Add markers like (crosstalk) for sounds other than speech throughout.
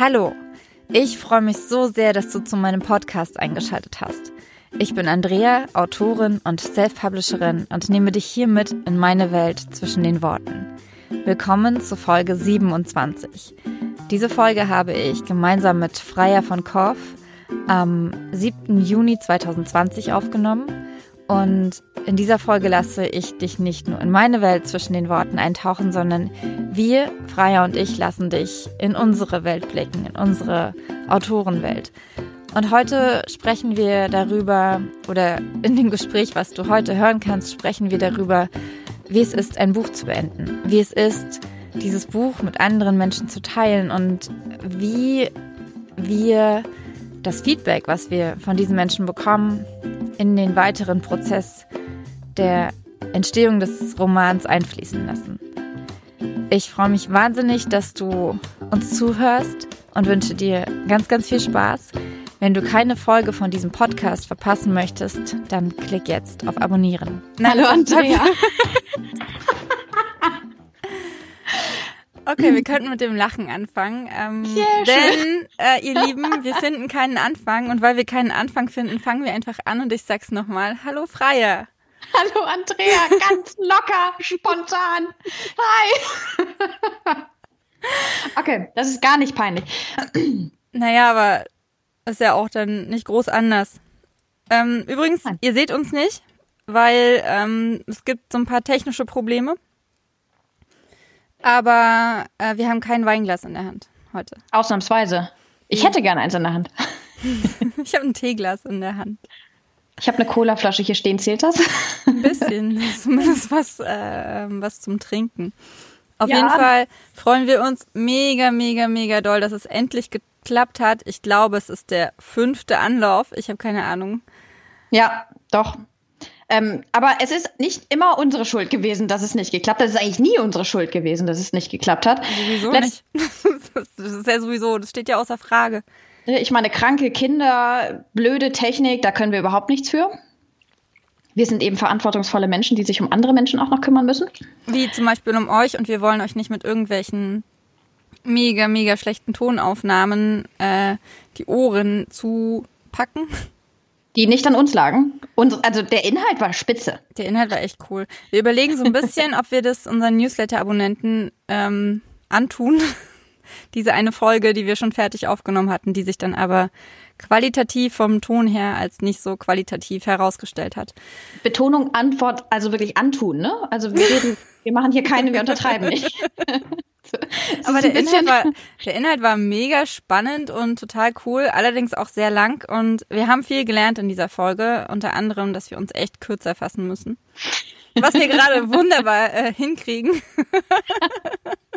Hallo, ich freue mich so sehr, dass du zu meinem Podcast eingeschaltet hast. Ich bin Andrea, Autorin und Self-Publisherin und nehme dich hier mit in meine Welt zwischen den Worten. Willkommen zu Folge 27. Diese Folge habe ich gemeinsam mit Freier von Korf am 7. Juni 2020 aufgenommen und in dieser Folge lasse ich dich nicht nur in meine Welt zwischen den Worten eintauchen, sondern wir, Freier und ich, lassen dich in unsere Welt blicken, in unsere Autorenwelt. Und heute sprechen wir darüber, oder in dem Gespräch, was du heute hören kannst, sprechen wir darüber, wie es ist, ein Buch zu beenden, wie es ist, dieses Buch mit anderen Menschen zu teilen und wie wir das Feedback, was wir von diesen Menschen bekommen, in den weiteren Prozess der Entstehung des Romans einfließen lassen. Ich freue mich wahnsinnig, dass du uns zuhörst und wünsche dir ganz, ganz viel Spaß. Wenn du keine Folge von diesem Podcast verpassen möchtest, dann klick jetzt auf Abonnieren. Hallo Andrea. (laughs) Okay, wir könnten mit dem Lachen anfangen. Ähm, yeah, denn, äh, ihr Lieben, wir finden keinen Anfang und weil wir keinen Anfang finden, fangen wir einfach an und ich sag's nochmal. Hallo Freie. (laughs) Hallo Andrea, ganz locker, spontan. Hi. (laughs) okay, das ist gar nicht peinlich. (clears throat) Naja, aber ist ja auch dann nicht groß anders. Ähm, übrigens, Nein. ihr seht uns nicht, weil ähm, es gibt so ein paar technische Probleme. Aber äh, wir haben kein Weinglas in der Hand heute. Ausnahmsweise. Ich hätte gerne eins in der Hand. (laughs) ich habe ein Teeglas in der Hand. Ich habe eine Colaflasche hier stehen. Zählt das? Ein bisschen. (laughs) Zumindest was, äh, was zum Trinken. Auf ja. jeden Fall freuen wir uns mega, mega, mega doll, dass es endlich geklappt hat. Ich glaube, es ist der fünfte Anlauf. Ich habe keine Ahnung. Ja, doch. Ähm, aber es ist nicht immer unsere Schuld gewesen, dass es nicht geklappt hat. Es ist eigentlich nie unsere Schuld gewesen, dass es nicht geklappt hat. Sowieso Letz nicht. (laughs) Das ist ja sowieso, das steht ja außer Frage. Ich meine, kranke Kinder, blöde Technik, da können wir überhaupt nichts für. Wir sind eben verantwortungsvolle Menschen, die sich um andere Menschen auch noch kümmern müssen. Wie zum Beispiel um euch und wir wollen euch nicht mit irgendwelchen mega, mega schlechten Tonaufnahmen äh, die Ohren zupacken die nicht an uns lagen. Und also der Inhalt war spitze. Der Inhalt war echt cool. Wir überlegen so ein bisschen, (laughs) ob wir das unseren Newsletter-Abonnenten ähm, antun. Diese eine Folge, die wir schon fertig aufgenommen hatten, die sich dann aber qualitativ vom Ton her als nicht so qualitativ herausgestellt hat. Betonung, Antwort, also wirklich antun, ne? Also wir reden, wir machen hier keine, wir untertreiben nicht. (laughs) Aber der Inhalt, war, der Inhalt war mega spannend und total cool, allerdings auch sehr lang. Und wir haben viel gelernt in dieser Folge, unter anderem, dass wir uns echt kürzer fassen müssen. Was wir gerade (laughs) wunderbar äh, hinkriegen. (laughs)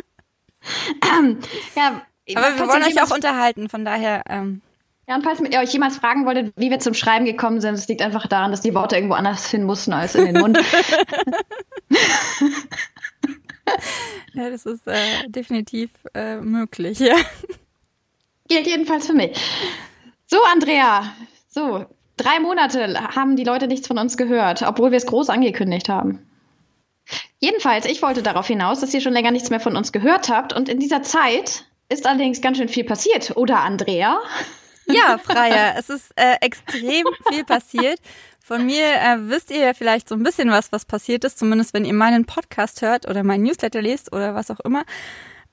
ja, Aber wir wollen euch auch unterhalten, von daher. Ähm, ja, und falls ihr euch jemals fragen wolltet, wie wir zum Schreiben gekommen sind, es liegt einfach daran, dass die Worte irgendwo anders hin mussten als in den Mund. (laughs) (laughs) ja, das ist äh, definitiv äh, möglich, ja. Gilt jedenfalls für mich. So, Andrea, so, drei Monate haben die Leute nichts von uns gehört, obwohl wir es groß angekündigt haben. Jedenfalls, ich wollte darauf hinaus, dass ihr schon länger nichts mehr von uns gehört habt und in dieser Zeit ist allerdings ganz schön viel passiert, oder Andrea? Ja, Freier, es ist äh, extrem viel passiert. Von mir äh, wisst ihr ja vielleicht so ein bisschen was, was passiert ist, zumindest wenn ihr meinen Podcast hört oder meinen Newsletter lest oder was auch immer.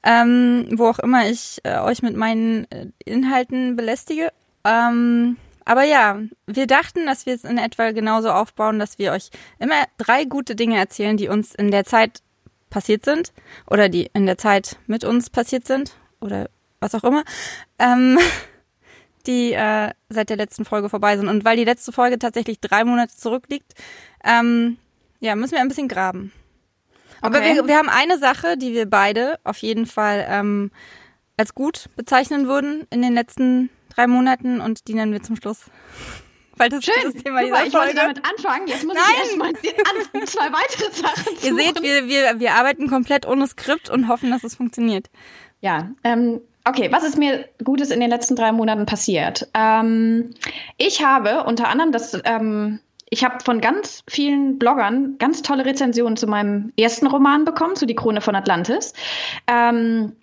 Ähm, wo auch immer ich äh, euch mit meinen äh, Inhalten belästige. Ähm, aber ja, wir dachten, dass wir es in etwa genauso aufbauen, dass wir euch immer drei gute Dinge erzählen, die uns in der Zeit passiert sind oder die in der Zeit mit uns passiert sind oder was auch immer. Ähm, (laughs) die äh, seit der letzten Folge vorbei sind. Und weil die letzte Folge tatsächlich drei Monate zurückliegt, ähm, ja, müssen wir ein bisschen graben. Aber wir, wir haben eine Sache, die wir beide auf jeden Fall ähm, als gut bezeichnen würden in den letzten drei Monaten und die nennen wir zum Schluss. (laughs) Weil das Schön. ist das Thema dieser ich Folge. Ich damit anfangen. Jetzt muss Nein. ich erstmal (laughs) zwei weitere Sachen Ihr seht, wir, wir, wir arbeiten komplett ohne Skript und hoffen, dass es funktioniert. Ja, ähm, Okay, was ist mir Gutes in den letzten drei Monaten passiert? Ähm, ich habe unter anderem das, ähm, ich habe von ganz vielen Bloggern ganz tolle Rezensionen zu meinem ersten Roman bekommen, zu Die Krone von Atlantis. Ähm,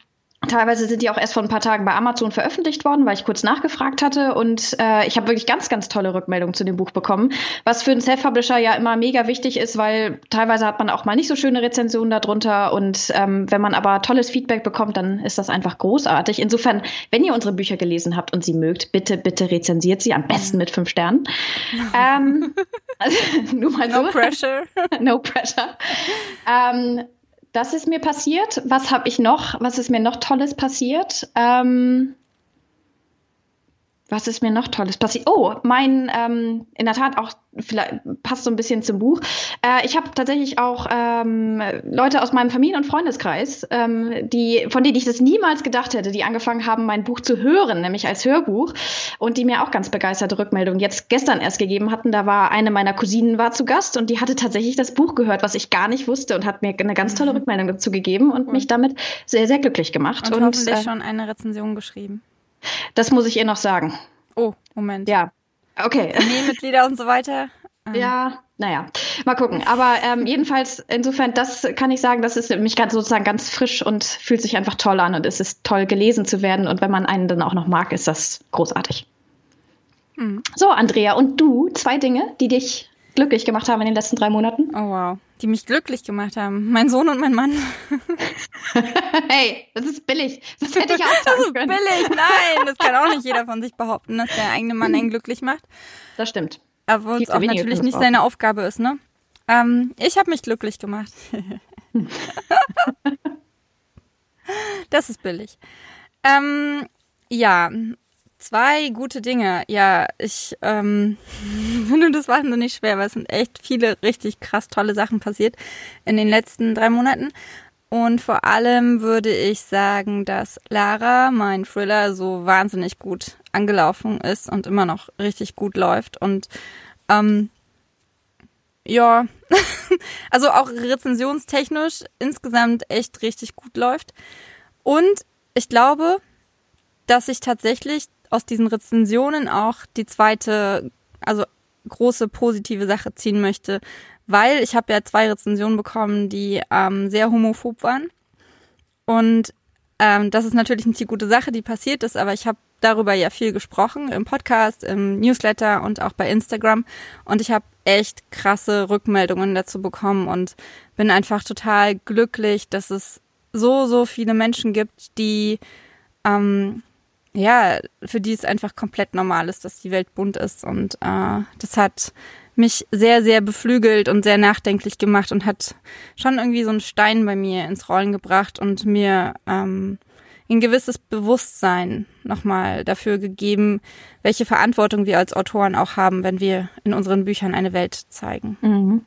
Teilweise sind die auch erst vor ein paar Tagen bei Amazon veröffentlicht worden, weil ich kurz nachgefragt hatte. Und äh, ich habe wirklich ganz, ganz tolle Rückmeldungen zu dem Buch bekommen, was für einen Self-Publisher ja immer mega wichtig ist, weil teilweise hat man auch mal nicht so schöne Rezensionen darunter. Und ähm, wenn man aber tolles Feedback bekommt, dann ist das einfach großartig. Insofern, wenn ihr unsere Bücher gelesen habt und sie mögt, bitte, bitte rezensiert sie, am besten mit fünf Sternen. (laughs) ähm, also, (laughs) nur mal No so. pressure. (laughs) no pressure. Ähm, das ist mir passiert. Was habe ich noch? Was ist mir noch Tolles passiert? Ähm, was ist mir noch Tolles passiert? Oh, mein, ähm, in der Tat auch, vielleicht passt so ein bisschen zum Buch. Äh, ich habe tatsächlich auch ähm, Leute aus meinem Familien- und Freundeskreis, ähm, die, von denen ich das niemals gedacht hätte, die angefangen haben, mein Buch zu hören, nämlich als Hörbuch und die mir auch ganz begeisterte Rückmeldungen jetzt gestern erst gegeben hatten. Da war eine meiner Cousinen war zu Gast und die hatte tatsächlich das Buch gehört, was ich gar nicht wusste und hat mir eine ganz tolle Rückmeldung dazu gegeben und Cool. mich damit sehr, sehr glücklich gemacht. Und, Und, hoffentlich äh, schon eine Rezension geschrieben. Das muss ich ihr noch sagen. Oh, Moment. Ja. Okay. (laughs) Armeemitglieder und so weiter. (laughs) Ja, naja, mal gucken. Aber ähm, jedenfalls, insofern, das kann ich sagen, das ist für mich ganz sozusagen ganz frisch und fühlt sich einfach toll an und es ist toll gelesen zu werden. Und wenn man einen dann auch noch mag, ist das großartig. Mhm. So, Andrea, und du, zwei Dinge, die dich glücklich gemacht haben in den letzten drei Monaten? Oh wow. Die mich glücklich gemacht haben. Mein Sohn und mein Mann. (laughs) hey, das ist billig. Das hätte ich auch Das sagen ist können. billig. Nein, das kann auch nicht jeder von sich behaupten, dass der eigene Mann einen glücklich macht. Das stimmt. Aber es auch natürlich das nicht seine Aufgabe ist, ne? Ähm, ich habe mich glücklich gemacht. (laughs) das ist billig. Ähm, ja, zwei gute Dinge. Ja, ich ähm, (laughs) finde das wahnsinnig schwer, weil es sind echt viele richtig krass tolle Sachen passiert in den letzten drei Monaten. Und vor allem würde ich sagen, dass Lara, mein Thriller, so wahnsinnig gut angelaufen ist und immer noch richtig gut läuft. Und ähm, ja, (laughs) also auch rezensionstechnisch insgesamt echt richtig gut läuft. Und ich glaube, dass ich tatsächlich aus diesen Rezensionen auch die zweite, also große positive Sache ziehen möchte, weil ich habe ja zwei Rezensionen bekommen, die ähm, sehr homophob waren. Und ähm, das ist natürlich nicht die gute Sache, die passiert ist, aber ich habe darüber ja viel gesprochen im Podcast, im Newsletter und auch bei Instagram. Und ich habe echt krasse Rückmeldungen dazu bekommen und bin einfach total glücklich, dass es so, so viele Menschen gibt, die ähm, ja, für die es einfach komplett normal ist, dass die Welt bunt ist. Und äh, das hat mich sehr, sehr beflügelt und sehr nachdenklich gemacht und hat schon irgendwie so einen Stein bei mir ins Rollen gebracht und mir ähm, ein gewisses Bewusstsein nochmal dafür gegeben, welche Verantwortung wir als Autoren auch haben, wenn wir in unseren Büchern eine Welt zeigen. Mhm.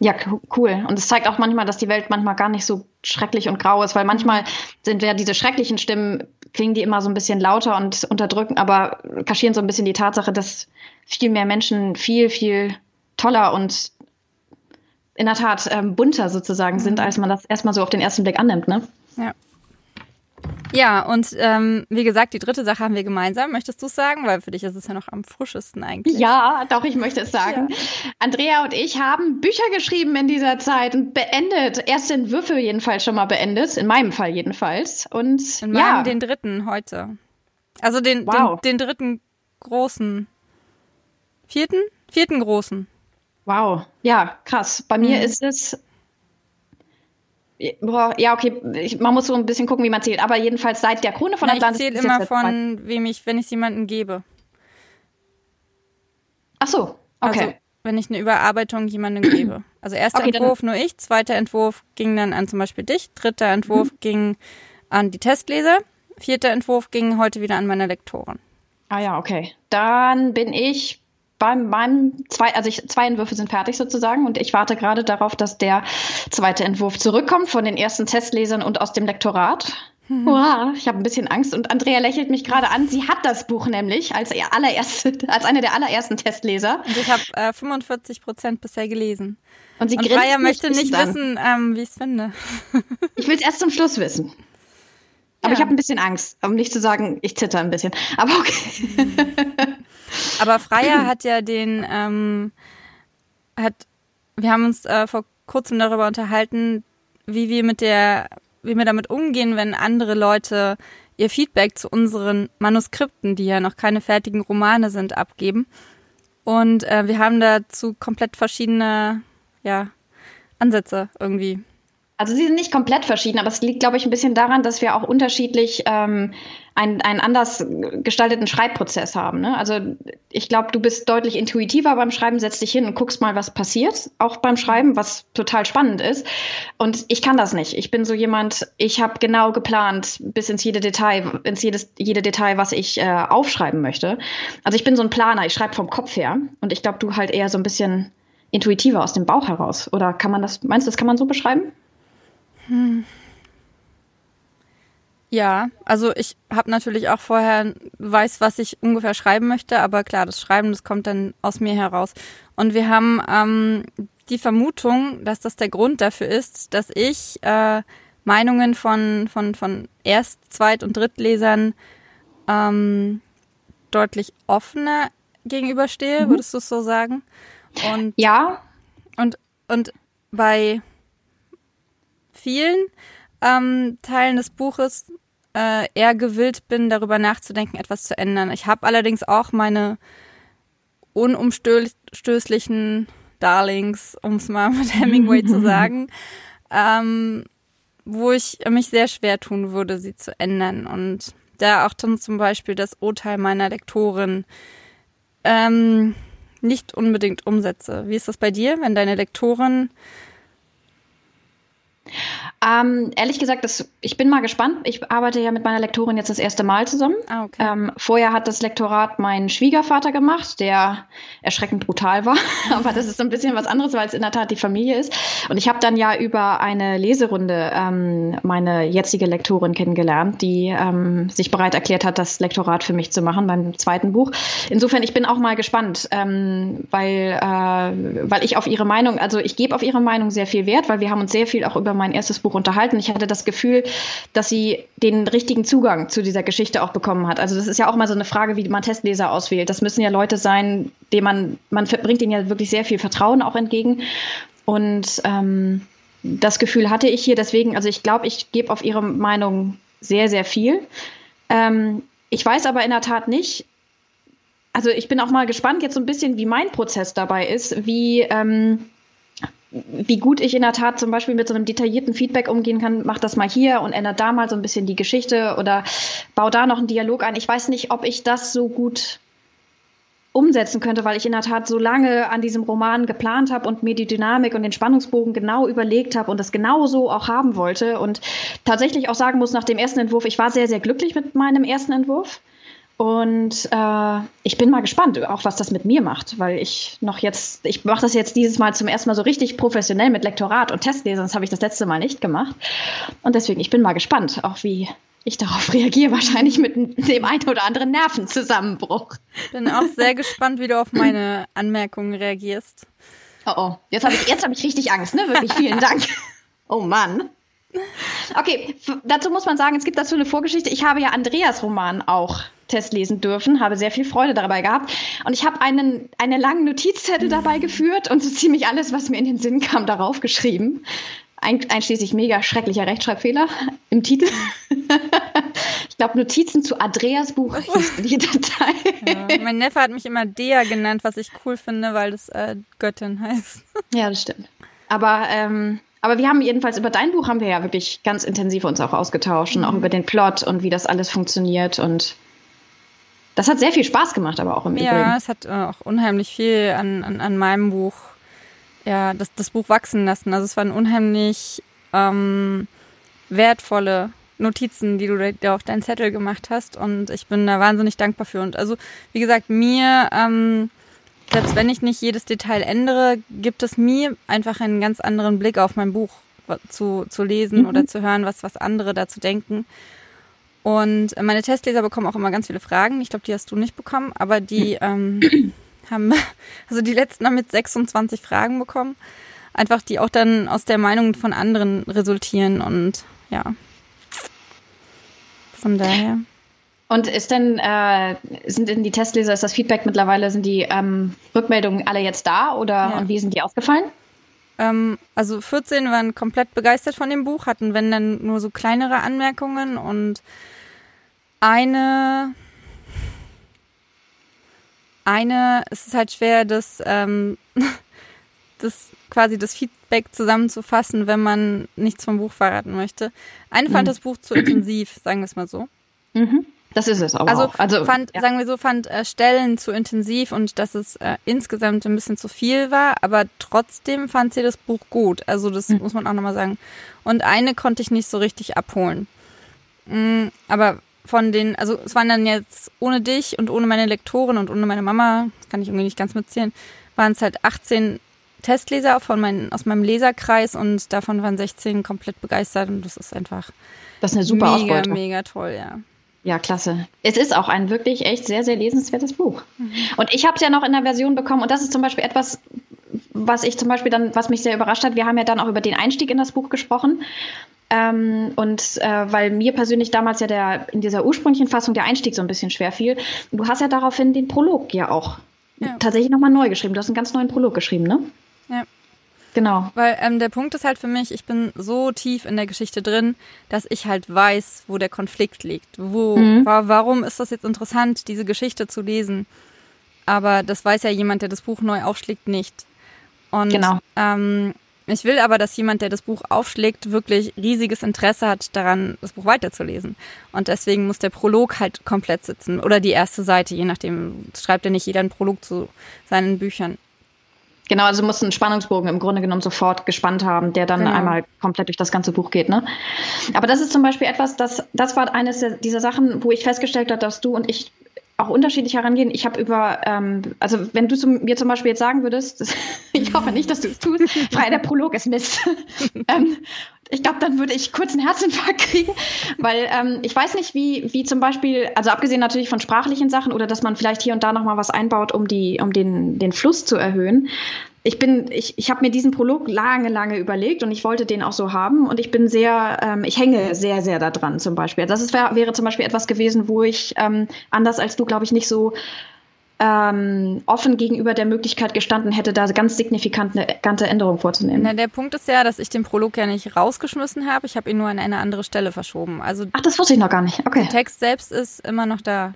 Ja, co- cool. Und es zeigt auch manchmal, dass die Welt manchmal gar nicht so schrecklich und grau ist, weil manchmal sind ja diese schrecklichen Stimmen, klingen die immer so ein bisschen lauter und unterdrücken, aber kaschieren so ein bisschen die Tatsache, dass viel mehr Menschen viel, viel toller und in der Tat ähm, bunter sozusagen sind, als man das erstmal so auf den ersten Blick annimmt, ne? Ja. Ja, und ähm, wie gesagt, die dritte Sache haben wir gemeinsam. Möchtest du es sagen? Weil für dich ist es ja noch am frischesten eigentlich. Ja, doch, ich möchte es sagen. Andrea und ich haben Bücher geschrieben in dieser Zeit und beendet. Erste Entwürfe jedenfalls schon mal beendet, in meinem Fall jedenfalls. Und In meinem ja, den dritten heute. Also den, Wow. den, den dritten großen. Vierten? Vierten großen. wow, ja, krass. Bei mir Mhm. ist es. Ja, okay, ich, man muss so ein bisschen gucken, wie man zählt. Aber jedenfalls seit der Krone von Na, ich Atlantis. zähle ist jetzt immer von wem ich, wenn ich jemanden gebe. Ach so, okay. Also wenn ich eine Überarbeitung jemandem gebe. Also erster Okay, Entwurf nur ich, zweiter Entwurf ging dann an zum Beispiel dich, dritter Entwurf Mhm. ging an die Testleser, vierter Entwurf ging heute wieder an meine Lektoren. Ah ja, okay. Dann bin ich beim meinem zwei, also ich, zwei Entwürfe sind fertig sozusagen und ich warte gerade darauf, dass der zweite Entwurf zurückkommt von den ersten Testlesern und aus dem Lektorat. Wow, ich habe ein bisschen Angst und Andrea lächelt mich gerade an. Sie hat das Buch nämlich als ihr allererste, als eine der allerersten Testleser Und ich habe äh, 45 Prozent bisher gelesen. und sie Und Freya möchte nicht an. wissen, ähm, wie ich es finde. Ich will es erst zum Schluss wissen. Aber Ja. ich habe ein bisschen Angst, um nicht zu sagen, ich zitter ein bisschen. Aber okay. Aber Freya (laughs) hat ja den, ähm, hat, wir haben uns äh, vor kurzem darüber unterhalten, wie wir mit der wie wir damit umgehen, wenn andere Leute ihr Feedback zu unseren Manuskripten, die ja noch keine fertigen Romane sind, abgeben. Und äh, wir haben dazu komplett verschiedene ja, Ansätze irgendwie. Also sie sind nicht komplett verschieden, aber es liegt, glaube ich, ein bisschen daran, dass wir auch unterschiedlich ähm, einen, einen anders gestalteten Schreibprozess haben. Ne? Also ich glaube, du bist deutlich intuitiver beim Schreiben, setzt dich hin und guckst mal, was passiert, auch beim Schreiben, was total spannend ist. Und ich kann das nicht. Ich bin so jemand, ich habe genau geplant bis ins jede Detail, ins jedes, jede Detail, was ich äh, aufschreiben möchte. Also ich bin so ein Planer, ich schreibe vom Kopf her und ich glaube, du halt eher so ein bisschen intuitiver aus dem Bauch heraus. Oder kann man das, meinst du, das kann man so beschreiben? Hm. Ja, also ich habe natürlich auch vorher weiß, was ich ungefähr schreiben möchte, aber klar, das Schreiben, das kommt dann aus mir heraus. Und wir haben ähm, die Vermutung, dass das der Grund dafür ist, dass ich äh, Meinungen von von von Erst-, Zweit- und Drittlesern ähm, deutlich offener gegenüberstehe, mhm. würdest du es so sagen? Und ja. Und und bei vielen ähm, Teilen des Buches äh, eher gewillt bin, darüber nachzudenken, etwas zu ändern. Ich habe allerdings auch meine unumstößlichen Darlings, um es mal mit Hemingway zu (laughs) sagen, ähm, wo ich mich sehr schwer tun würde, sie zu ändern. Und da auch dann zum Beispiel das Urteil meiner Lektorin ähm, nicht unbedingt umsetze. Wie ist das bei dir, wenn deine Lektorin ähm, ehrlich gesagt, das, ich bin mal gespannt. Ich arbeite ja mit meiner Lektorin jetzt das erste Mal zusammen. Ah, okay. ähm, vorher hat das Lektorat mein Schwiegervater gemacht, der erschreckend brutal war. (laughs) Aber das ist so ein bisschen was anderes, weil es in der Tat die Familie ist. Und ich habe dann ja über eine Leserunde ähm, meine jetzige Lektorin kennengelernt, die ähm, sich bereit erklärt hat, das Lektorat für mich zu machen beim zweiten Buch. Insofern, ich bin auch mal gespannt, ähm, weil, äh, weil ich auf ihre Meinung, also ich gebe auf ihre Meinung sehr viel Wert, weil wir haben uns sehr viel auch über mein erstes Buch unterhalten. Ich hatte das Gefühl, dass sie den richtigen Zugang zu dieser Geschichte auch bekommen hat. Also das ist ja auch mal so eine Frage, wie man Testleser auswählt. Das müssen ja Leute sein, denen man, man bringt ihnen ja wirklich sehr viel Vertrauen auch entgegen. Und ähm, das Gefühl hatte ich hier. Deswegen, also ich glaube, ich gebe auf ihre Meinung sehr, sehr viel. Ähm, ich weiß aber in der Tat nicht, also ich bin auch mal gespannt jetzt so ein bisschen, wie mein Prozess dabei ist, wie, ähm, wie gut ich in der Tat zum Beispiel mit so einem detaillierten Feedback umgehen kann, mach das mal hier und ändert da mal so ein bisschen die Geschichte oder bau da noch einen Dialog ein. Ich weiß nicht, ob ich das so gut umsetzen könnte, weil ich in der Tat so lange an diesem Roman geplant habe und mir die Dynamik und den Spannungsbogen genau überlegt habe und das genau so auch haben wollte und tatsächlich auch sagen muss, nach dem ersten Entwurf, ich war sehr, sehr glücklich mit meinem ersten Entwurf. Und äh, ich bin mal gespannt, auch was das mit mir macht, weil ich noch jetzt, ich mache das jetzt dieses Mal zum ersten Mal so richtig professionell mit Lektorat und Testlesen, das habe ich das letzte Mal nicht gemacht. Und deswegen, ich bin mal gespannt, auch wie ich darauf (laughs) reagiere, wahrscheinlich mit dem einen oder anderen Nervenzusammenbruch. Bin auch sehr gespannt, wie du auf meine Anmerkungen reagierst. Oh oh, jetzt habe ich, hab ich richtig Angst, ne? Wirklich, vielen Dank. (laughs) Oh Mann. Okay, dazu muss man sagen, es gibt dazu eine Vorgeschichte. Ich habe ja Andreas Roman auch Test lesen dürfen, habe sehr viel Freude dabei gehabt. Und ich habe einen, eine langen Notizzettel dabei geführt und so ziemlich alles, was mir in den Sinn kam, darauf geschrieben. Ein, einschließlich mega schrecklicher Rechtschreibfehler im Titel. (laughs) ich glaube, Notizen zu Andreas Buch (laughs) hieß die Datei. Ja, mein Neffe hat mich immer Dea genannt, was ich cool finde, weil das äh, Göttin heißt. (laughs) ja, das stimmt. Aber ähm, aber wir haben jedenfalls über dein Buch haben wir ja wirklich ganz intensiv uns auch ausgetauscht und auch mhm. über den Plot und wie das alles funktioniert und das hat sehr viel Spaß gemacht, aber auch im ja, Übrigen. Ja, es hat auch unheimlich viel an, an, an meinem Buch, ja, das, das Buch wachsen lassen. Also es waren unheimlich ähm, wertvolle Notizen, die du da auf deinen Zettel gemacht hast und ich bin da wahnsinnig dankbar für. Und also, wie gesagt, mir ähm, selbst wenn ich nicht jedes Detail ändere, gibt es mir einfach einen ganz anderen Blick auf mein Buch zu, zu lesen mhm. oder zu hören, was, was andere dazu denken. Und meine Testleser bekommen auch immer ganz viele Fragen. Ich glaube, die hast du nicht bekommen, aber die ähm, (clears throat) haben, (laughs) also die letzten haben mit 26 Fragen bekommen. Einfach, die auch dann aus der Meinung von anderen resultieren und ja. Von daher. Und ist denn, äh, sind denn die Testleser, ist das Feedback mittlerweile, sind die ähm, Rückmeldungen alle jetzt da oder ja. und wie sind die ausgefallen? ähm, also 14 waren komplett begeistert von dem Buch, hatten wenn dann nur so kleinere Anmerkungen und eine eine, es ist halt schwer, das, ähm, (laughs) das quasi das Feedback zusammenzufassen, wenn man nichts vom Buch verraten möchte. Eine fand mhm. das Buch zu intensiv, (clears throat) sagen wir es mal so. Mhm. Das ist es aber also, auch. Also fand, ja. sagen wir so, fand äh, Stellen zu intensiv und dass es äh, insgesamt ein bisschen zu viel war, aber trotzdem fand sie das Buch gut. Also das mhm. muss man auch nochmal sagen. Und eine konnte ich nicht so richtig abholen. Mhm, aber von den, also es waren dann jetzt ohne dich und ohne meine Lektorin und ohne meine Mama, das kann ich irgendwie nicht ganz mitzählen, waren es halt 18 Testleser von mein, aus meinem Leserkreis und davon waren 16 komplett begeistert und das ist einfach das ist eine super mega, Ausbeute. mega toll, ja. Ja, klasse. Es ist auch ein wirklich echt sehr, sehr lesenswertes Buch. Mhm. Und ich habe es ja noch in der Version bekommen und das ist zum Beispiel etwas, was ich zum Beispiel dann, was mich sehr überrascht hat. Wir haben ja dann auch über den Einstieg in das Buch gesprochen. Ähm, und äh, weil mir persönlich damals ja der in dieser ursprünglichen Fassung der Einstieg so ein bisschen schwer fiel. Du hast ja daraufhin den Prolog ja auch ja. tatsächlich nochmal neu geschrieben. Du hast einen ganz neuen Prolog geschrieben, ne? Ja. Genau. Weil ähm, der Punkt ist halt für mich, ich bin so tief in der Geschichte drin, dass ich halt weiß, wo der Konflikt liegt. Wo, mhm. wa warum ist das jetzt interessant, diese Geschichte zu lesen? Aber das weiß ja jemand, der das Buch neu aufschlägt, nicht. Und genau. ähm, ich will aber, dass jemand, der das Buch aufschlägt, wirklich riesiges Interesse hat daran, das Buch weiterzulesen. Und deswegen muss der Prolog halt komplett sitzen. Oder die erste Seite, je nachdem. Schreibt ja nicht jeder einen Prolog zu seinen Büchern. Genau, also muss einen Spannungsbogen im Grunde genommen sofort gespannt haben, der dann genau. einmal komplett durch das ganze Buch geht. Ne? Aber das ist zum Beispiel etwas, das, das war eines dieser Sachen, wo ich festgestellt habe, dass du und ich auch unterschiedlich herangehen. Ich habe über, ähm, also wenn du zum, mir zum Beispiel jetzt sagen würdest, das, (laughs) ich hoffe nicht, dass du es tust, frei der Prolog ist Mist. (laughs) ähm, ich glaube, dann würde ich kurz einen Herzinfarkt kriegen, weil ähm, ich weiß nicht, wie, wie zum Beispiel, also abgesehen natürlich von sprachlichen Sachen oder dass man vielleicht hier und da nochmal was einbaut, um, die, um den, den Fluss zu erhöhen ich bin, ich, ich habe mir diesen Prolog lange, lange überlegt und ich wollte den auch so haben und ich bin sehr, ähm, ich hänge sehr, sehr da dran zum Beispiel. Das ist, wär, wäre zum Beispiel etwas gewesen, wo ich ähm, anders als du, glaube ich, nicht so ähm, offen gegenüber der Möglichkeit gestanden hätte, da ganz signifikante Änderungen vorzunehmen. Na, der Punkt ist ja, dass ich den Prolog ja nicht rausgeschmissen habe. Ich habe ihn nur an eine andere Stelle verschoben. Also Ach, das wusste ich noch gar nicht. Okay. Der Text selbst ist immer noch da.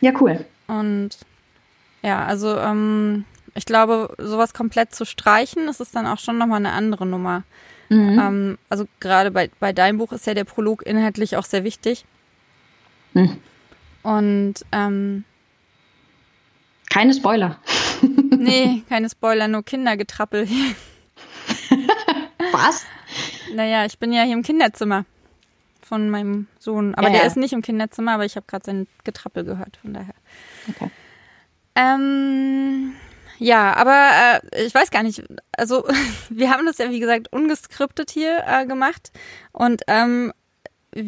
Ja, cool. Und ja, also ähm, ich glaube, sowas komplett zu streichen, das ist dann auch schon nochmal eine andere Nummer. Mhm. Ähm, also gerade bei, bei deinem Buch ist ja der Prolog inhaltlich auch sehr wichtig. Mhm. Und ähm, keine Spoiler. (laughs) nee, (laughs) keine Spoiler, nur Kindergetrappel. (laughs) Was? Naja, ich bin ja hier im Kinderzimmer von meinem Sohn. Aber ja, der ja. ist nicht im Kinderzimmer, aber ich habe gerade sein Getrappel gehört, von daher. Okay. Ähm, ja, aber äh, ich weiß gar nicht. Also (laughs) wir haben das ja wie gesagt ungeskriptet hier äh, gemacht und ähm,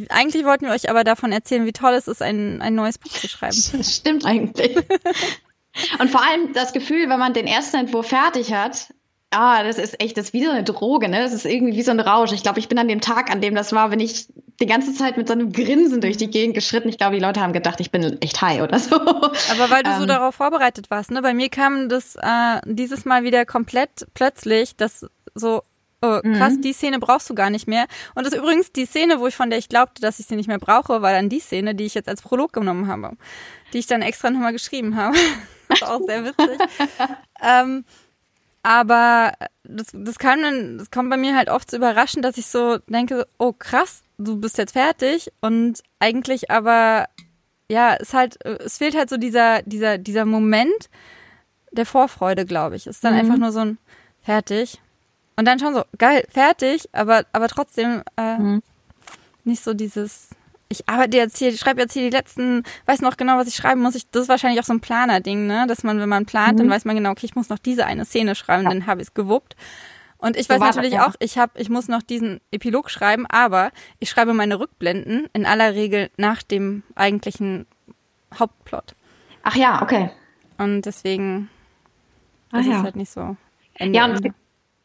eigentlich wollten wir euch aber davon erzählen, wie toll es ist, ein, ein neues Buch zu schreiben. Das (laughs) stimmt eigentlich. (laughs) und vor allem das Gefühl, wenn man den ersten Entwurf fertig hat, Ah, das ist echt, das ist wie so eine Droge, ne? Das ist irgendwie wie so ein Rausch. Ich glaube, ich bin an dem Tag, an dem das war, wenn ich die ganze Zeit mit so einem Grinsen durch die Gegend geschritten. Ich glaube, die Leute haben gedacht, ich bin echt high oder so. Aber weil du ähm, so darauf vorbereitet warst, ne? Bei mir kam das äh, dieses Mal wieder komplett plötzlich, dass so Oh, krass, mhm. die Szene brauchst du gar nicht mehr. Und das ist übrigens die Szene, wo ich von der ich glaubte, dass ich sie nicht mehr brauche, war dann die Szene, die ich jetzt als Prolog genommen habe. Die ich dann extra nochmal geschrieben habe. (laughs) das ist auch sehr witzig. (laughs) ähm, aber das, das kann dann, das kommt bei mir halt oft zu überraschen, dass ich so denke, oh krass, du bist jetzt fertig und eigentlich aber, ja, es halt, es fehlt halt so dieser, dieser, dieser Moment der Vorfreude, glaube ich. Es ist dann mhm. einfach nur so ein fertig. Und dann schon so, geil, fertig, aber, aber trotzdem äh, mhm. nicht so dieses, ich arbeite jetzt hier, ich schreibe jetzt hier die letzten, weiß noch genau, was ich schreiben muss. Ich, das ist wahrscheinlich auch so ein Planer-Ding, ne? Dass man, wenn man plant, mhm. dann weiß man genau, okay, ich muss noch diese eine Szene schreiben, ja. dann habe ich es gewuppt. Und ich so weiß natürlich das, ja. auch, ich habe, ich muss noch diesen Epilog schreiben, aber ich schreibe meine Rückblenden in aller Regel nach dem eigentlichen Hauptplot. Ach ja, okay. Und deswegen Ach ist ja. es halt nicht so. Ende ja, und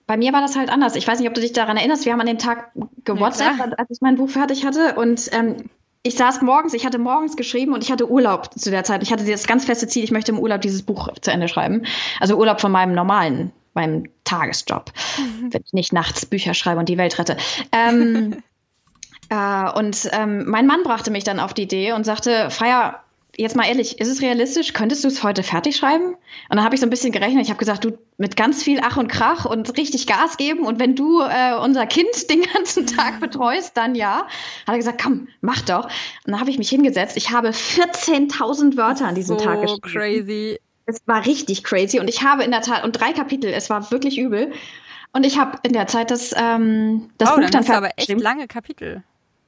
bei mir war das halt anders. Ich weiß nicht, ob du dich daran erinnerst. Wir haben an dem Tag gewhatsappt, ja, als ich mein Buch fertig hatte. Und ähm, ich saß morgens, ich hatte morgens geschrieben und ich hatte Urlaub zu der Zeit. Ich hatte das ganz feste Ziel, ich möchte im Urlaub dieses Buch zu Ende schreiben. Also Urlaub von meinem normalen, meinem Tagesjob, mhm. wenn ich nicht nachts Bücher schreibe und die Welt rette. Ähm, (laughs) äh, und ähm, mein Mann brachte mich dann auf die Idee und sagte, Freier, jetzt mal ehrlich, ist es realistisch? Könntest du es heute fertig schreiben? Und dann habe ich so ein bisschen gerechnet. Ich habe gesagt, du mit ganz viel Ach und Krach und richtig Gas geben. Und wenn du äh, unser Kind (laughs) den ganzen Tag betreust, dann ja. Hat er gesagt, komm, mach doch. Und dann habe ich mich hingesetzt. Ich habe 14.000 Wörter an diesem so Tag geschrieben. crazy. Es war richtig crazy. Und ich habe in der Tat, und drei Kapitel, es war wirklich übel. Und ich habe in der Zeit das, ähm, das oh, Buch dann, dann hast du aber echt lange Kapitel.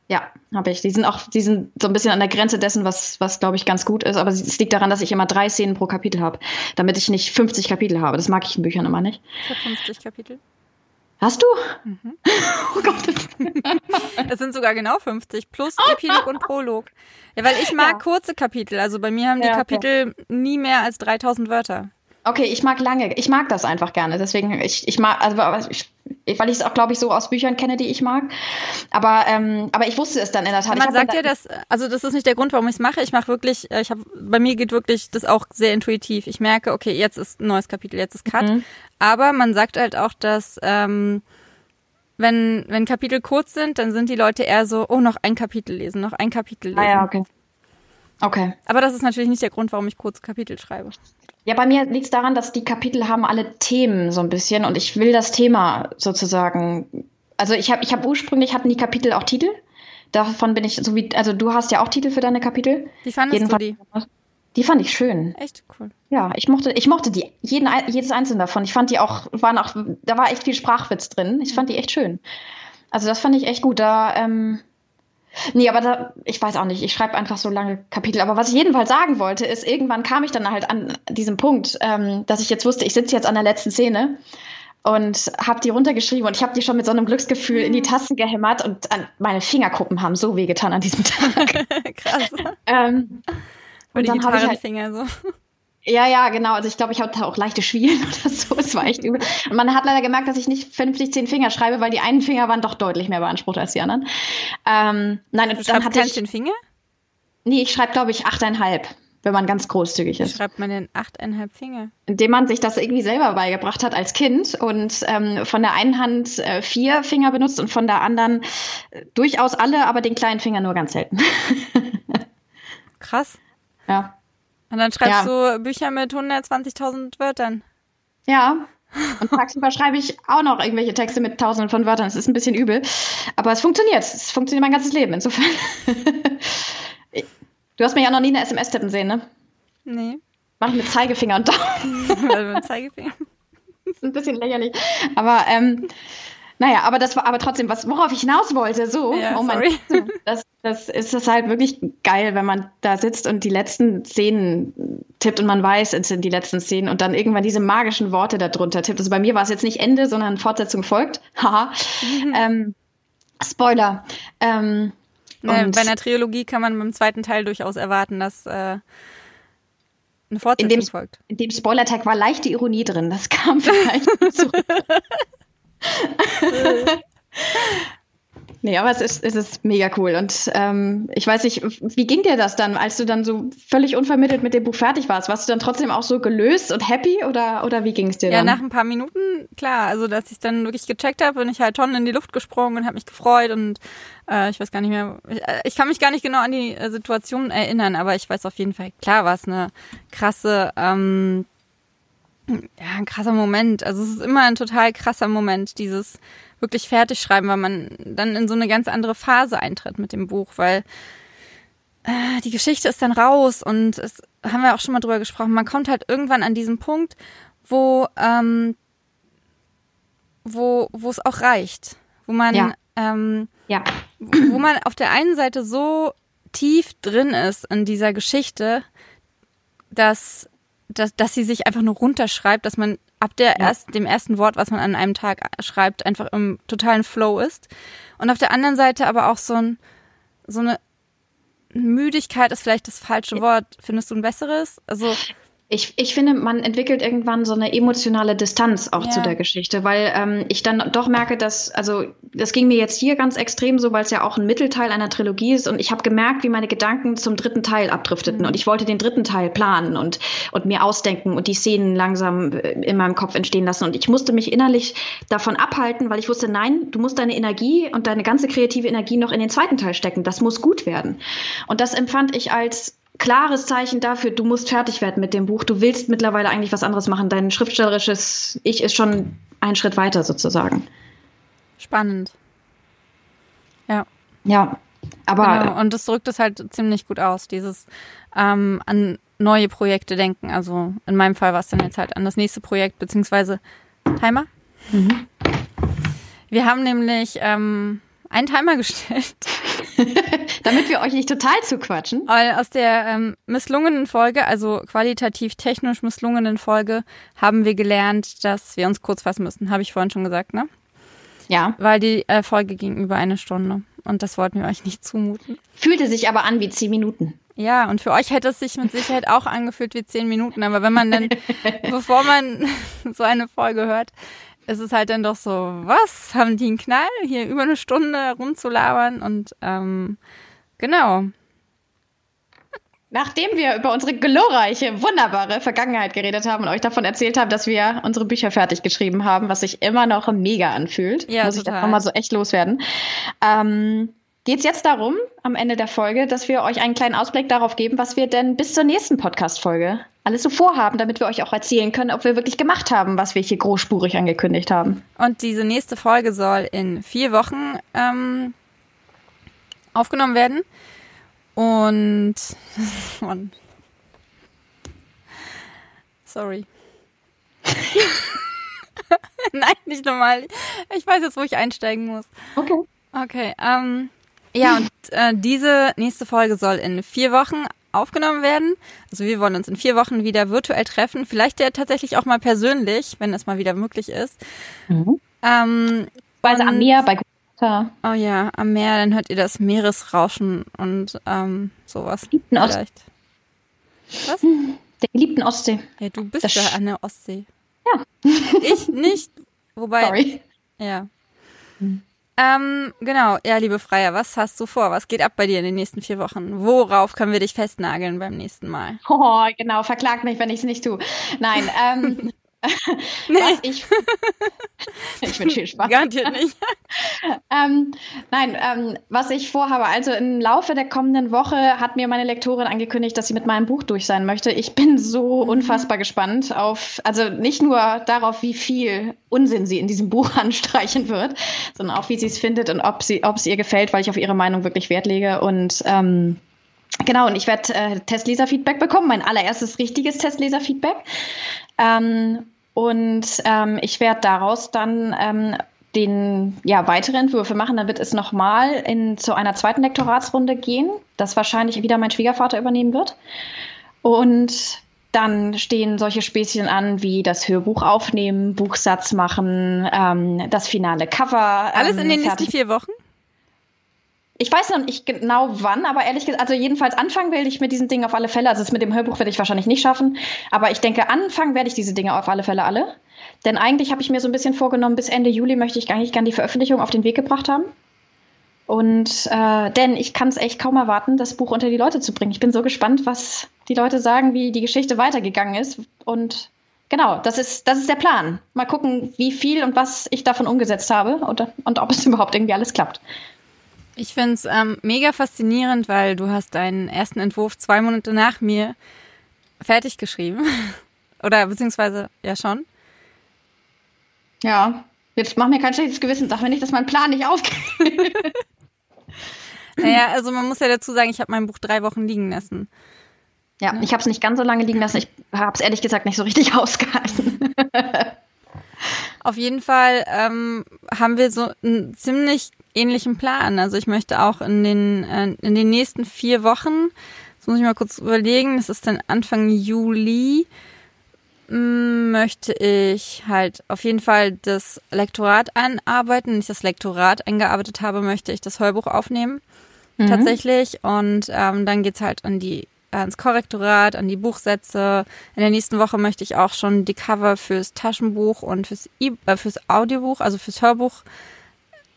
Ja, habe ich. Die sind auch, die sind so ein bisschen an der Grenze dessen, was, was glaube ich ganz gut ist. Aber es liegt daran, dass ich immer drei Szenen pro Kapitel habe, damit ich nicht 50 Kapitel habe. Das mag ich in Büchern immer nicht. Ich habe 50 Kapitel. Hast du? Mhm. (laughs) oh Gott. Es sind sogar genau 50 plus Epilog und Prolog. Ja, weil ich mag ja. kurze Kapitel. Also bei mir haben die ja, Kapitel okay. nie mehr als 3000 Wörter. Okay, ich mag lange. Ich mag das einfach gerne. Deswegen, ich, ich mag, also ich, weil ich es auch, glaube ich, so aus Büchern kenne, die ich mag. Aber, ähm, aber ich wusste es dann in der Tat. Man sagt ja, dass, also das ist nicht der Grund, warum ich es mache. Ich mache wirklich, äh, ich habe, bei mir geht wirklich das auch sehr intuitiv. Ich merke, okay, jetzt ist ein neues Kapitel, jetzt ist Cut. Mhm. Aber man sagt halt auch, dass ähm, wenn, wenn Kapitel kurz sind, dann sind die Leute eher so, oh, noch ein Kapitel lesen, noch ein Kapitel lesen. Ah ja, okay. Okay. Aber das ist natürlich nicht der Grund, warum ich kurze Kapitel schreibe. Ja, bei mir liegt es daran, dass die Kapitel haben alle Themen so ein bisschen und ich will das Thema sozusagen. Also ich habe ich hab ursprünglich hatten die Kapitel auch Titel. Davon bin ich so wie, also du hast ja auch Titel für deine Kapitel. Wie fandest Jedenfalls, du die? Die fand ich schön. Echt cool. Ja, ich mochte, ich mochte die, jeden, jedes einzelne davon. Ich fand die auch, waren auch, da war echt viel Sprachwitz drin. Ich fand die echt schön. Also das fand ich echt gut. Da, ähm, Nee, aber da, ich weiß auch nicht, ich schreibe einfach so lange Kapitel. Aber was ich jedenfalls sagen wollte, ist, irgendwann kam ich dann halt an diesem Punkt, ähm, dass ich jetzt wusste, ich sitze jetzt an der letzten Szene und habe die runtergeschrieben und ich habe die schon mit so einem Glücksgefühl in die Tasten gehämmert und an, meine Fingerkuppen haben so wehgetan an diesem Tag. (laughs) Krass. ähm, und die Gitarrenfinger halt, so. Ja, ja, genau. Also ich glaube, ich hatte auch leichte Schwielen (laughs) oder so. Es war echt übel. Und man hat leider gemerkt, dass ich nicht 50 zehn Finger schreibe, weil die einen Finger waren doch deutlich mehr beansprucht als die anderen. Ähm, nein, du dann hatte ich den Finger? Nee, ich schreibe, glaube ich, achteinhalb, wenn man ganz großzügig ist. Schreibt man denn achteinhalb Finger? Indem man sich das irgendwie selber beigebracht hat als Kind und ähm, von der einen Hand äh, vier Finger benutzt und von der anderen äh, durchaus alle, aber den kleinen Finger nur ganz selten. (laughs) Krass. Ja. Und dann schreibst ja. du Bücher mit 120.000 Wörtern. Ja. Und tagsüber schreibe ich auch noch irgendwelche Texte mit tausenden von Wörtern. Es ist ein bisschen übel. Aber es funktioniert. Es funktioniert mein ganzes Leben. Insofern. (laughs) du hast mich ja noch nie eine SMS tippen sehen, ne? Nee. Mach ich mit Zeigefinger und Daumen. (laughs) mit Zeigefinger. (laughs) das ist ein bisschen lächerlich. Aber ähm, naja, aber das war aber trotzdem, was, worauf ich hinaus wollte, so, ja, oh mein Gott, (laughs) das, das ist das halt wirklich geil, wenn man da sitzt und die letzten Szenen tippt und man weiß, es sind die letzten Szenen und dann irgendwann diese magischen Worte darunter tippt. Also bei mir war es jetzt nicht Ende, sondern Fortsetzung folgt. (laughs) Haha. Mhm. Ähm, Spoiler. Ähm, ja, bei einer Trilogie kann man beim zweiten Teil durchaus erwarten, dass äh, eine Fortsetzung in dem, folgt. In dem Spoiler-Tag war leichte Ironie drin. Das kam vielleicht zurück. (laughs) (laughs) Nee, aber es ist, es ist mega cool. Und ähm, ich weiß nicht, wie ging dir das dann, als du dann so völlig unvermittelt mit dem Buch fertig warst? Warst du dann trotzdem auch so gelöst und happy oder, oder wie ging es dir ja, dann? Ja, nach ein paar Minuten, klar. Also, dass ich dann wirklich gecheckt habe, bin ich halt Tonnen in die Luft gesprungen und habe mich gefreut und äh, ich weiß gar nicht mehr, ich, äh, ich, kann mich gar nicht genau an die äh, Situation erinnern, aber ich weiß auf jeden Fall, klar war es eine krasse ähm, ja, ein krasser Moment. Also es ist immer ein total krasser Moment, dieses wirklich fertig schreiben, weil man dann in so eine ganz andere Phase eintritt mit dem Buch, weil äh, die Geschichte ist dann raus und es haben wir auch schon mal drüber gesprochen. Man kommt halt irgendwann an diesen Punkt, wo ähm, wo wo es auch reicht, wo man ja. Ähm, ja. wo man auf der einen Seite so tief drin ist in dieser Geschichte, dass dass, dass sie sich einfach nur runterschreibt, dass man ab der ja. erst, dem ersten Wort, was man an einem Tag schreibt, einfach im totalen Flow ist. Und auf der anderen Seite aber auch so, ein, so eine Müdigkeit ist vielleicht das falsche Wort. Findest du ein besseres? Also Ich, ich finde, man entwickelt irgendwann so eine emotionale Distanz auch ja. zu der Geschichte, weil ähm, ich dann doch merke, dass, also das ging mir jetzt hier ganz extrem so, weil es ja auch ein Mittelteil einer Trilogie ist und ich habe gemerkt, wie meine Gedanken zum dritten Teil abdrifteten mhm. und ich wollte den dritten Teil planen und, und mir ausdenken und die Szenen langsam äh, in meinem Kopf entstehen lassen und ich musste mich innerlich davon abhalten, weil ich wusste, nein, du musst deine Energie und deine ganze kreative Energie noch in den zweiten Teil stecken, das muss gut werden. Und das empfand ich als klares Zeichen dafür, du musst fertig werden mit dem Buch. Du willst mittlerweile eigentlich was anderes machen. Dein schriftstellerisches Ich ist schon einen Schritt weiter sozusagen. Spannend. Ja. Ja, aber. Genau. Und das drückt es halt ziemlich gut aus, dieses ähm, an neue Projekte denken. Also in meinem Fall war es dann jetzt halt an das nächste Projekt, beziehungsweise Timer. Mhm. Wir haben nämlich ähm, einen Timer (laughs) gestellt. (laughs) Damit wir euch nicht total zuquatschen. Weil aus der ähm, misslungenen Folge, also qualitativ technisch misslungenen Folge, haben wir gelernt, dass wir uns kurz fassen müssen. Habe ich vorhin schon gesagt, ne? Ja. Weil die äh, Folge ging über eine Stunde. Und das wollten wir euch nicht zumuten. Fühlte sich aber an wie zehn Minuten. Ja, und für euch hätte es sich mit Sicherheit auch angefühlt wie zehn Minuten. Aber wenn man dann, (laughs) bevor man (laughs) so eine Folge hört, ist es halt dann doch so, was? Haben die einen Knall, hier über eine Stunde rumzulabern? Und ähm, genau. Nachdem wir über unsere glorreiche, wunderbare Vergangenheit geredet haben und euch davon erzählt haben, dass wir unsere Bücher fertig geschrieben haben, was sich immer noch mega anfühlt, ja, muss total. ich das nochmal so echt loswerden, ähm, geht es jetzt darum, am Ende der Folge, dass wir euch einen kleinen Ausblick darauf geben, was wir denn bis zur nächsten Podcast-Folge alles so vorhaben, damit wir euch auch erzählen können, ob wir wirklich gemacht haben, was wir hier großspurig angekündigt haben. Und diese nächste Folge soll in vier Wochen ähm, aufgenommen werden. Und (laughs) Mann. Sorry. (laughs) Nein, nicht normal. Ich weiß jetzt, wo ich einsteigen muss. Okay. Okay. Ähm, ja, und äh, diese nächste Folge soll in vier Wochen aufgenommen werden. Also wir wollen uns in vier Wochen wieder virtuell treffen. Vielleicht ja tatsächlich auch mal persönlich, wenn es mal wieder möglich ist. Mhm. Ähm, bei am Meer, bei Guter. Oh ja, am Meer, dann hört ihr das Meeresrauschen und ähm, sowas. Vielleicht. Was? Der geliebten Ostsee. Ja, du bist das ja an der Ostsee. Ja. Ich nicht. Wobei. (laughs) Sorry. Ja. Hm. Ähm, genau, ja, liebe Freier, was hast du vor? Was geht ab bei dir in den nächsten vier Wochen? Worauf können wir dich festnageln beim nächsten Mal? Oh, genau, verklagt mich, wenn ich es nicht tue. Nein, ähm. (laughs) (laughs) was ich. (laughs) ich wünsche viel Spaß. Garantiert nicht. (laughs) ähm, nein, ähm, was ich vorhabe, also im Laufe der kommenden Woche hat mir meine Lektorin angekündigt, dass sie mit meinem Buch durch sein möchte. Ich bin so mhm. unfassbar gespannt auf, also nicht nur darauf, wie viel Unsinn sie in diesem Buch anstreichen wird, sondern auch, wie sie es findet und ob, sie, ob es ihr gefällt, weil ich auf ihre Meinung wirklich Wert lege. Und ähm, Genau, und ich werde äh, Testleser-Feedback bekommen, mein allererstes richtiges Testleser-Feedback. Ähm, und ähm, ich werde daraus dann ähm, den ja, weitere Entwürfe machen. Dann wird es nochmal zu einer zweiten Lektoratsrunde gehen, das wahrscheinlich wieder mein Schwiegervater übernehmen wird. Und dann stehen solche Späßchen an wie das Hörbuch aufnehmen, Buchsatz machen, ähm, das finale Cover. Alles in den nächsten vier Wochen? Ich weiß noch nicht genau wann, aber ehrlich gesagt, also jedenfalls anfangen will ich mit diesen Dingen auf alle Fälle. Also das mit dem Hörbuch werde ich wahrscheinlich nicht schaffen, aber ich denke, anfangen werde ich diese Dinge auf alle Fälle alle. Denn eigentlich habe ich mir so ein bisschen vorgenommen, bis Ende Juli möchte ich eigentlich gerne die Veröffentlichung auf den Weg gebracht haben. Und äh, denn ich kann es echt kaum erwarten, das Buch unter die Leute zu bringen. Ich bin so gespannt, was die Leute sagen, wie die Geschichte weitergegangen ist. Und genau, das ist, das ist der Plan. Mal gucken, wie viel und was ich davon umgesetzt habe und, und ob es (laughs) überhaupt irgendwie alles klappt. Ich finde es ähm, mega faszinierend, weil du hast deinen ersten Entwurf zwei Monate nach mir fertig geschrieben. (laughs) Oder beziehungsweise ja schon. Ja, jetzt mach mir kein schlechtes Gewissen. Sag mir nicht, dass mein Plan nicht aufgeht. (laughs) naja, also man muss ja dazu sagen, ich habe mein Buch drei Wochen liegen lassen. Ja, ja. ich habe es nicht ganz so lange liegen lassen. Ich habe es ehrlich gesagt nicht so richtig (laughs) ausgehalten. Auf jeden Fall ähm, haben wir so einen ziemlich ähnlichen Plan. Also ich möchte auch in den, äh, in den nächsten vier Wochen, das muss ich mal kurz überlegen, das ist dann Anfang Juli, mm, möchte ich halt auf jeden Fall das Lektorat anarbeiten. Wenn ich das Lektorat eingearbeitet habe, möchte ich das Heubuch aufnehmen. Mhm. Tatsächlich. Und ähm, dann geht's halt an die ans Korrektorat, an die Buchsätze. In der nächsten Woche möchte ich auch schon die Cover fürs Taschenbuch und fürs, e äh, fürs Audiobuch, also fürs Hörbuch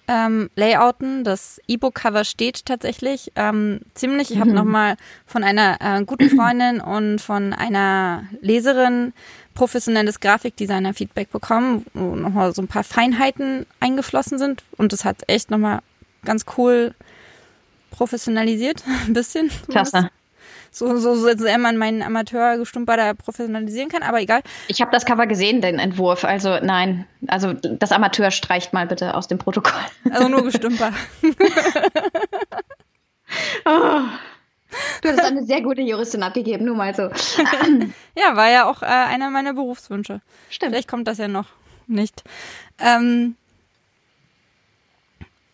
ähm, layouten. Das E-Book-Cover steht tatsächlich ähm, ziemlich. Ich habe mhm. nochmal von einer äh, guten Freundin und von einer Leserin professionelles Grafikdesigner-Feedback bekommen, wo nochmal so ein paar Feinheiten eingeflossen sind. Und das hat echt nochmal ganz cool professionalisiert, (laughs) ein bisschen. Klasse. So, so, sehr man meinen Amateurgestumper da professionalisieren kann, aber egal. Ich habe das Cover gesehen, den Entwurf. Also nein, also das Amateur streicht mal bitte aus dem Protokoll. Also nur Gestümper. (laughs) oh. Du hast eine sehr gute Juristin abgegeben, nur mal so. (clears throat) ja, war ja auch äh, einer meiner Berufswünsche. Stimmt. Vielleicht kommt das ja noch nicht. Ähm,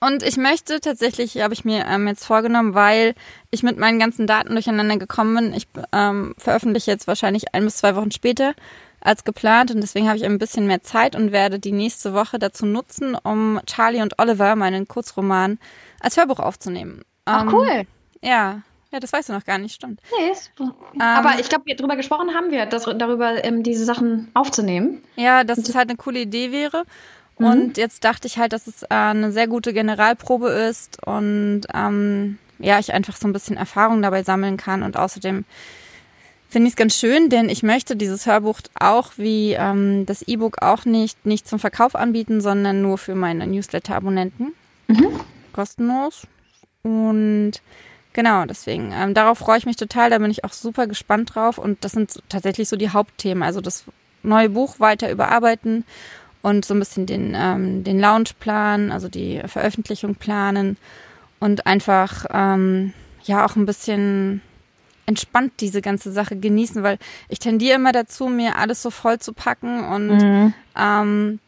und ich möchte tatsächlich, habe ich mir ähm, jetzt vorgenommen, weil ich mit meinen ganzen Daten durcheinander gekommen bin. Ich ähm, veröffentliche jetzt wahrscheinlich ein bis zwei Wochen später als geplant und deswegen habe ich ein bisschen mehr Zeit und werde die nächste Woche dazu nutzen, um Charlie und Oliver, meinen Kurzroman, als Hörbuch aufzunehmen. Ach ähm, cool. Ja, ja, das weißt du noch gar nicht, stimmt. Nee, ist, ähm, aber ich glaube, darüber gesprochen haben wir, dass, darüber ähm, diese Sachen aufzunehmen. Ja, dass es halt eine coole Idee wäre. Mhm. Und jetzt dachte ich halt, dass es äh, eine sehr gute Generalprobe ist und ähm, ja, ich einfach so ein bisschen Erfahrung dabei sammeln kann. Und außerdem finde ich es ganz schön, denn ich möchte dieses Hörbuch auch wie ähm, das E-Book auch nicht, nicht zum Verkauf anbieten, sondern nur für meine Newsletter-Abonnenten. Mhm. Kostenlos. Und genau, deswegen, ähm, darauf freue ich mich total, da bin ich auch super gespannt drauf. Und das sind tatsächlich so die Hauptthemen. Also das neue Buch weiter überarbeiten und so ein bisschen den, ähm, den Launchplan, also die Veröffentlichung planen und einfach ähm, ja auch ein bisschen entspannt diese ganze Sache genießen, weil ich tendiere immer dazu, mir alles so voll zu packen und mhm. ähm,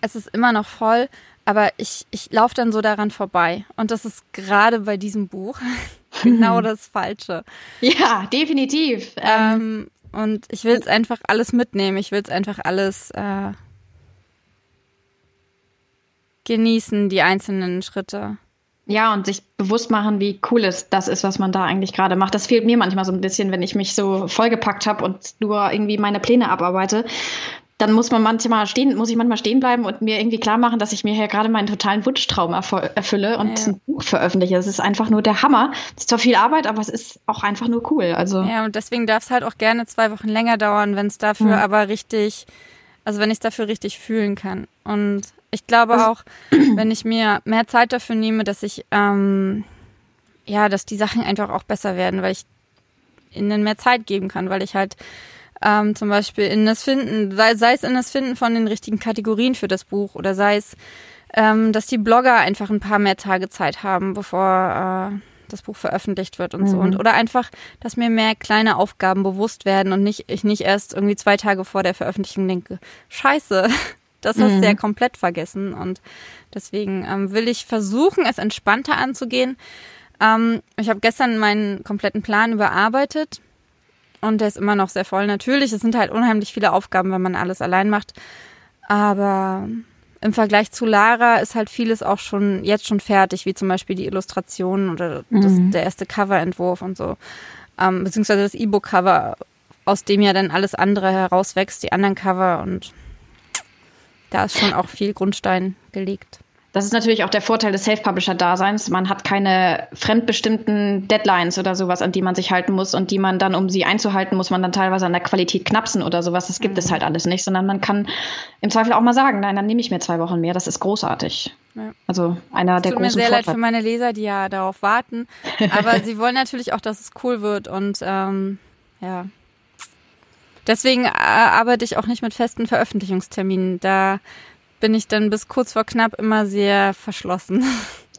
es ist immer noch voll, aber ich, ich laufe dann so daran vorbei. Und das ist gerade bei diesem Buch (laughs) genau (laughs) das Falsche. Ja, definitiv. Ähm, und ich will es einfach alles mitnehmen. Ich will es einfach alles äh, genießen, die einzelnen Schritte. Ja, und sich bewusst machen, wie cool es das ist, was man da eigentlich gerade macht. Das fehlt mir manchmal so ein bisschen, wenn ich mich so vollgepackt habe und nur irgendwie meine Pläne abarbeite. Dann muss man manchmal stehen, muss ich manchmal stehen bleiben und mir irgendwie klar machen, dass ich mir hier gerade meinen totalen Wunschtraum erfülle und ja. ein Buch veröffentliche. Das ist einfach nur der Hammer. Es ist zwar viel Arbeit, aber es ist auch einfach nur cool. Also ja, und deswegen darf es halt auch gerne zwei Wochen länger dauern, wenn es dafür mhm. aber richtig, also wenn ich es dafür richtig fühlen kann. Und ich glaube also auch, (clears throat) wenn ich mir mehr Zeit dafür nehme, dass ich, ähm, ja, dass die Sachen einfach auch besser werden, weil ich ihnen mehr Zeit geben kann, weil ich halt ähm, zum Beispiel in das Finden, sei, sei es in das Finden von den richtigen Kategorien für das Buch oder sei es, ähm, dass die Blogger einfach ein paar mehr Tage Zeit haben, bevor äh, das Buch veröffentlicht wird und mhm. so. Und, oder einfach, dass mir mehr kleine Aufgaben bewusst werden und nicht, ich nicht erst irgendwie zwei Tage vor der Veröffentlichung denke, scheiße, (laughs) das hast mhm. du ja komplett vergessen. Und deswegen ähm, will ich versuchen, es entspannter anzugehen. Ähm, ich habe gestern meinen kompletten Plan überarbeitet und der ist immer noch sehr voll. Natürlich, es sind halt unheimlich viele Aufgaben, wenn man alles allein macht. Aber im Vergleich zu Lara ist halt vieles auch schon jetzt schon fertig, wie zum Beispiel die Illustrationen oder das, mhm. der erste Coverentwurf und so. Ähm, beziehungsweise das E-Book-Cover, aus dem ja dann alles andere herauswächst, die anderen Cover und da ist schon auch viel Grundstein gelegt. Das ist natürlich auch der Vorteil des Self-Publisher-Daseins. Man hat keine fremdbestimmten Deadlines oder sowas, an die man sich halten muss und die man dann, um sie einzuhalten, muss man dann teilweise an der Qualität knapsen oder sowas. Das gibt mhm. es halt alles nicht, sondern man kann im Zweifel auch mal sagen, nein, dann nehme ich mir zwei Wochen mehr. Das ist großartig. Ja. Also einer es der tut großen mir sehr Vorteile. leid für meine Leser, die ja darauf warten. (laughs) Aber sie wollen natürlich auch, dass es cool wird und ähm, ja, Deswegen äh, arbeite ich auch nicht mit festen Veröffentlichungsterminen. Da bin ich dann bis kurz vor knapp immer sehr verschlossen. (laughs)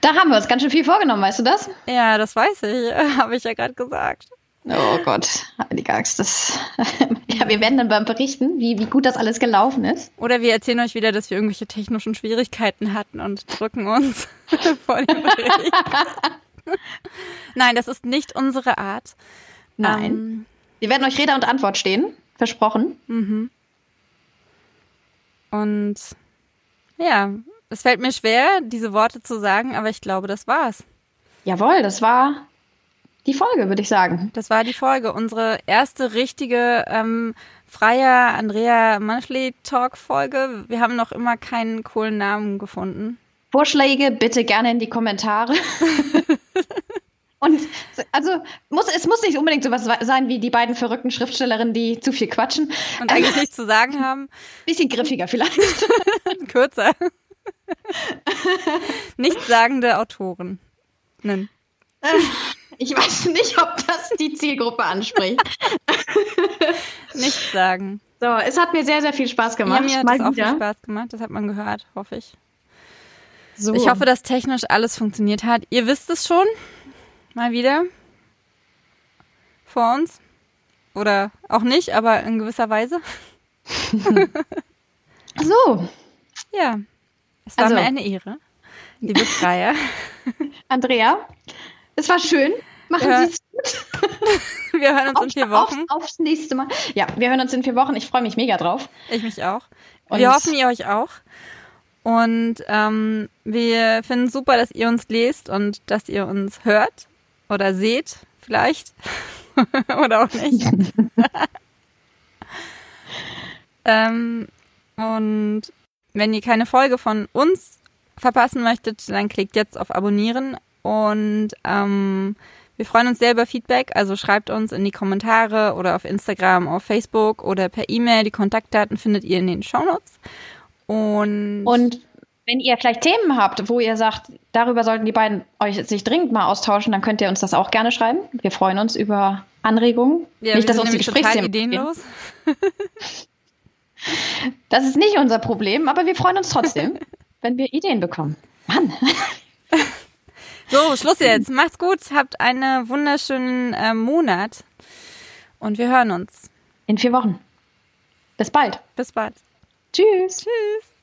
da haben wir uns ganz schön viel vorgenommen, weißt du das? Ja, das weiß ich, (laughs) habe ich ja gerade gesagt. Oh Gott, Heilige Axt, das. ja, wir werden dann beim berichten, wie, wie gut das alles gelaufen ist. Oder wir erzählen euch wieder, dass wir irgendwelche technischen Schwierigkeiten hatten und drücken uns (laughs) vor dem Bericht. Nein, das ist nicht unsere Art. Nein. Ähm, Wir werden euch Rede und Antwort stehen. Versprochen. Mhm. Und ja, es fällt mir schwer, diese Worte zu sagen, aber ich glaube, das war's. Jawohl, das war die Folge, würde ich sagen. Das war die Folge. Unsere erste richtige ähm, freie Andrea Monthly Talk Folge. Wir haben noch immer keinen coolen Namen gefunden. Vorschläge bitte gerne in die Kommentare. (laughs) Und also muss, es muss nicht unbedingt sowas sein wie die beiden verrückten Schriftstellerinnen, die zu viel quatschen. Und eigentlich nichts zu sagen (laughs) haben. Bisschen griffiger vielleicht. (laughs) Kürzer. Nichtssagende Autoren. Nein. Ich weiß nicht, ob das die Zielgruppe anspricht. (laughs) Nichts sagen. So, es hat mir sehr, sehr viel Spaß gemacht. Ja, mir hat Mal es auch viel Spaß gemacht. Das hat man gehört, hoffe ich. So. Ich hoffe, dass technisch alles funktioniert hat. Ihr wisst es schon. Mal wieder. Vor uns. Oder auch nicht, aber in gewisser Weise. (laughs) so. Ja. Es war also, mir eine Ehre. Liebe Freier. (laughs) Andrea, es war schön. Machen ja. Sie es gut. (laughs) wir hören uns auf, in vier Wochen. Auf, aufs nächste Mal. Ja, wir hören uns in vier Wochen. Ich freue mich mega drauf. Ich mich auch. Und wir hoffen, ihr euch auch. Und ähm, wir finden super, dass ihr uns lest und dass ihr uns hört oder seht, vielleicht. (laughs) oder auch nicht. (laughs) ähm, und wenn ihr keine Folge von uns verpassen möchtet, dann klickt jetzt auf Abonnieren und ähm, wir freuen uns sehr über Feedback, also schreibt uns in die Kommentare oder auf Instagram, auf Facebook oder per E-Mail. Die Kontaktdaten findet ihr in den Shownotes. Und, und wenn ihr vielleicht Themen habt, wo ihr sagt, darüber sollten die beiden euch sich dringend mal austauschen, dann könnt ihr uns das auch gerne schreiben. Wir freuen uns über Anregungen. Ja, nicht, dass uns die Gesprächsthemen ideenlos. (laughs) Das ist nicht unser Problem, aber wir freuen uns trotzdem, (laughs) wenn wir Ideen bekommen. Mann. (laughs) So, Schluss jetzt. Macht's gut. Habt einen wunderschönen äh, Monat. Und wir hören uns. In vier Wochen. Bis bald. Bis bald. Tschüss. Tschüss.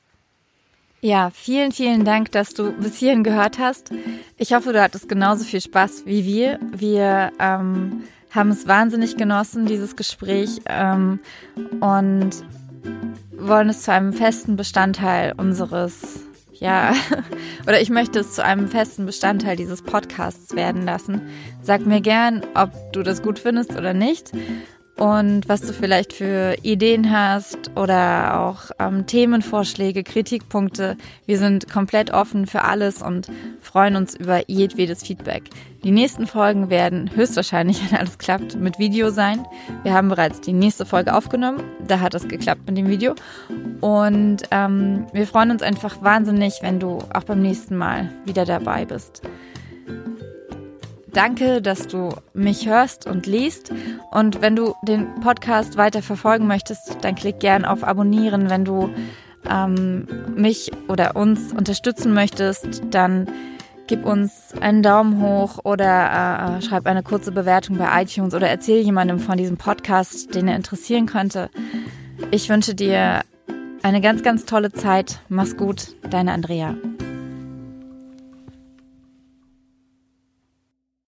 Ja, vielen, vielen Dank, dass du bis hierhin gehört hast. Ich hoffe, du hattest genauso viel Spaß wie wir. Wir ähm, haben es wahnsinnig genossen, dieses Gespräch, ähm, und wollen es zu einem festen Bestandteil unseres ja, (laughs) oder ich möchte es zu einem festen Bestandteil dieses Podcasts werden lassen. Sag mir gern, ob du das gut findest oder nicht und was du vielleicht für Ideen hast oder auch ähm, Themenvorschläge, Kritikpunkte. Wir sind komplett offen für alles und freuen uns über jedwedes Feedback. Die nächsten Folgen werden höchstwahrscheinlich, (laughs) wenn alles klappt, mit Video sein. Wir haben bereits die nächste Folge aufgenommen. Da hat es geklappt mit dem Video. Und ähm, wir freuen uns einfach wahnsinnig, wenn du auch beim nächsten Mal wieder dabei bist. Danke, dass du mich hörst und liest. Und wenn du den Podcast weiter verfolgen möchtest, dann klick gern auf Abonnieren. Wenn du ähm, mich oder uns unterstützen möchtest, dann gib uns einen Daumen hoch oder äh, schreib eine kurze Bewertung bei iTunes oder erzähl jemandem von diesem Podcast, den er interessieren könnte. Ich wünsche dir eine ganz, ganz tolle Zeit. Mach's gut, deine Andrea.